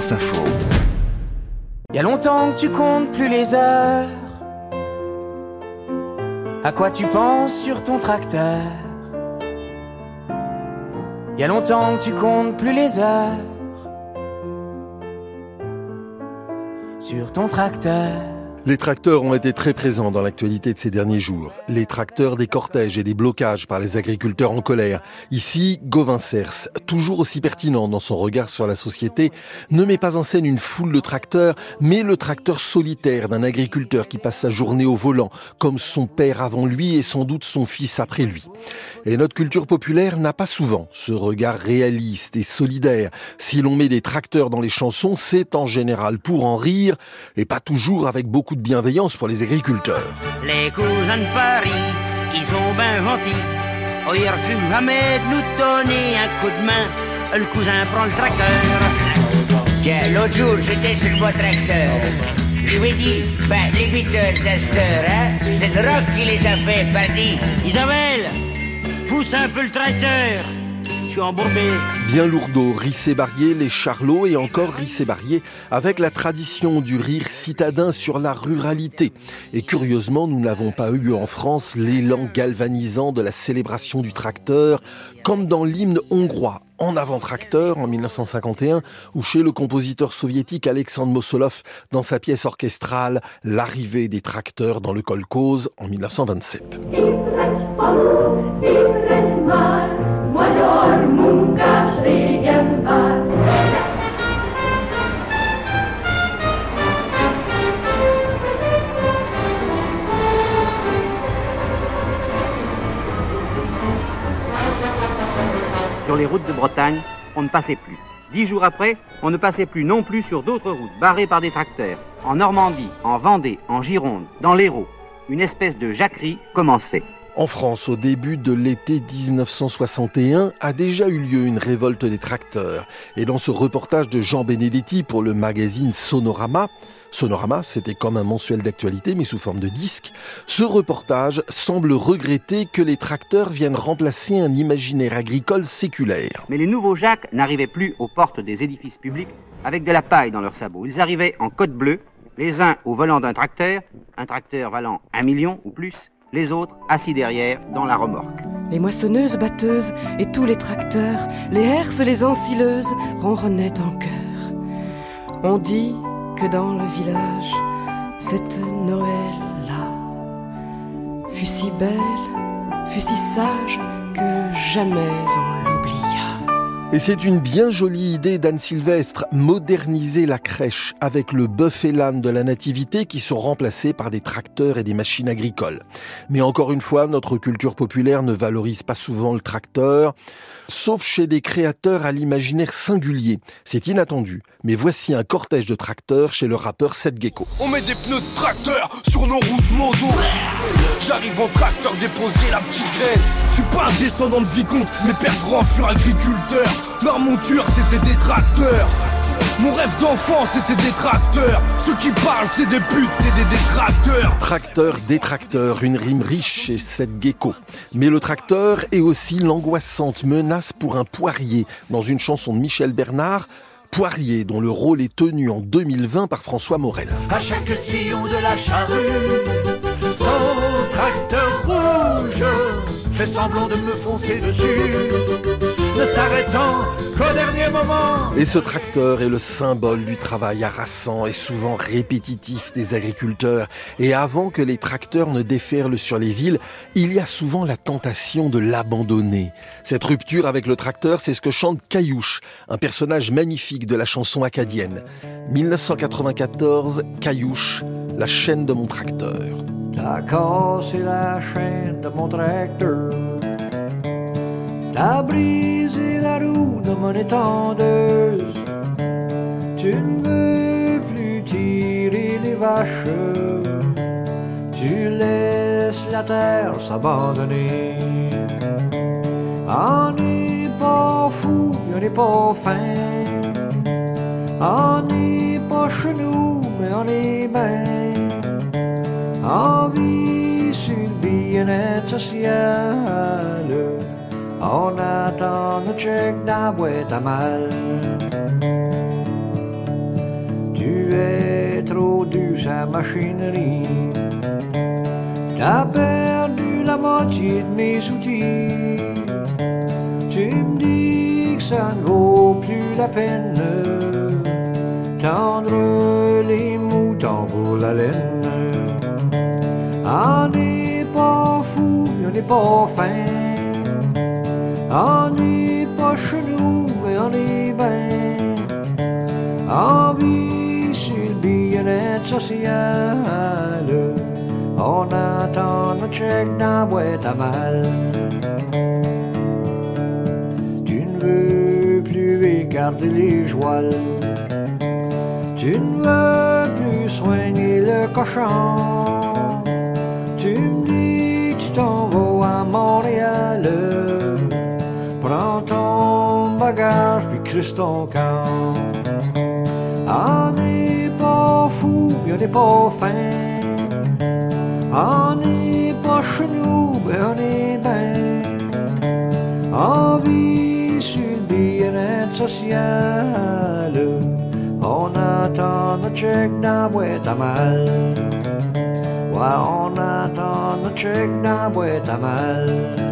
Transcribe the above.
Info. Y a longtemps que tu comptes plus les heures. À quoi tu penses sur ton tracteur? Y a longtemps que tu comptes plus les heures. Sur ton tracteur. Les tracteurs ont été très présents dans l'actualité de ces derniers jours. Les tracteurs des cortèges et des blocages par les agriculteurs en colère. Ici, Gauvin Cers, toujours aussi pertinent dans son regard sur la société, ne met pas en scène une foule de tracteurs, mais le tracteur solitaire d'un agriculteur qui passe sa journée au volant, comme son père avant lui et sans doute son fils après lui. Et notre culture populaire n'a pas souvent ce regard réaliste et solidaire. Si l'on met des tracteurs dans les chansons, c'est en général pour en rire et pas toujours avec beaucoup de bienveillance pour les agriculteurs. Les cousins de Paris, ils sont bien gentils. Oh, ils refusent jamais de nous donner un coup de main. Le cousin prend le tracteur. Tiens, l'autre jour, j'étais sur le tracteur. Je lui ai dit, ben, les Beatles à cette heure, hein, c'est le rock qui les a fait, parti. Isabelle, pousse un peu le tracteur. Je suis embourbé. Bien lourdeau, Rissé-Barrier, les Charlots et encore Rissé-Barrier, avec la tradition du rire citadin sur la ruralité. Et curieusement, nous n'avons pas eu en France l'élan galvanisant de la célébration du tracteur, comme dans l'hymne hongrois en avant tracteur en 1951 ou chez le compositeur soviétique Alexandre Mossolov dans sa pièce orchestrale L'arrivée des tracteurs dans le kolkhoz en 1927. Sur les routes de Bretagne, on ne passait plus. Dix jours après, on ne passait plus non plus sur d'autres routes barrées par des tracteurs. En Normandie, en Vendée, en Gironde, dans l'Hérault, une espèce de jacquerie commençait. En France, au début de l'été 1961, a déjà eu lieu une révolte des tracteurs. Et dans ce reportage de Jean Benedetti pour le magazine Sonorama, Sonorama, c'était comme un mensuel d'actualité, mais sous forme de disque. Ce reportage semble regretter que les tracteurs viennent remplacer un imaginaire agricole séculaire. Mais les nouveaux Jacques n'arrivaient plus aux portes des édifices publics avec de la paille dans leurs sabots. Ils arrivaient en côte bleue, les uns au volant d'un tracteur, un tracteur valant un million ou plus, les autres assis derrière dans la remorque. Les moissonneuses batteuses et tous les tracteurs, les herses, les ensileuses ronronnaient en chœur. On dit que dans le village, cette Noël-là fut si belle, fut si sage que jamais on. Et c'est une bien jolie idée d'Anne Sylvestre, moderniser la crèche avec le bœuf et l'âne de la nativité qui sont remplacés par des tracteurs et des machines agricoles. Mais encore une fois, notre culture populaire ne valorise pas souvent le tracteur, sauf chez des créateurs à l'imaginaire singulier. C'est inattendu, mais voici un cortège de tracteurs chez le rappeur Seth Gecko. On met des pneus de tracteur sur nos routes moto. J'arrive en tracteur déposer la petite graine. Je suis pas un descendant de vicomte, mes pères grands furent agriculteurs. Leur monture c'était des tracteurs. Mon rêve d'enfant c'était des tracteurs. Ceux qui parlent c'est des putes, c'est des détracteurs. Tracteur, détracteur, une rime riche chez cette gecko. Mais le tracteur est aussi l'angoissante menace pour un poirier dans une chanson de Michel Bernard. Poirier, dont le rôle est tenu en 2020 par François Morel. À chaque sillon de la charrue, son tracteur rouge fait semblant de me foncer dessus, ne s'arrêtant qu'au dernier moment. Et ce tracteur est le symbole du travail harassant et souvent répétitif des agriculteurs. Et avant que les tracteurs ne déferlent sur les villes, il y a souvent la tentation de l'abandonner. Cette rupture avec le tracteur, c'est ce que chante Caillouche, un personnage magnifique de la chanson acadienne. 1994, Caillouche, la chaîne de mon tracteur. T'as cassé la chaîne de mon tracteur. T'as brisé la roue de mon étendeuse. Tu ne veux plus tirer les vaches. Tu laisses la terre s'abandonner. On n'est pas fou, on n'est pas fin. On n'est pas chez nous, mais on est bien. En vie sur le bien-être social. On attend le chèque d'un boîte à mal. Tu es trop douce à machinerie. T'as perdu la moitié de mes outils. Tu me dis que ça ne vaut plus la peine. Tendre les moutons pour la laine. On n'est pas fou, on n'est pas fin. On n'est pas chelou, mais on est bien. On vit sur le bien-être social. On attend le chèque d'un boîte à mal. Tu ne veux plus écarter les jouals. Tu ne veux plus soigner le cochon. Tu me dis que tu t'en vas à Montréal. Crisse ton camp. On n'est pas fou, on n'est pas fin. On n'est pas chez nous, mais on est bien. On vit sur le bien-être social. On attend notre chèque dans la boîte à mal. Ouais, on attend notre chèque dans la boîte à mal.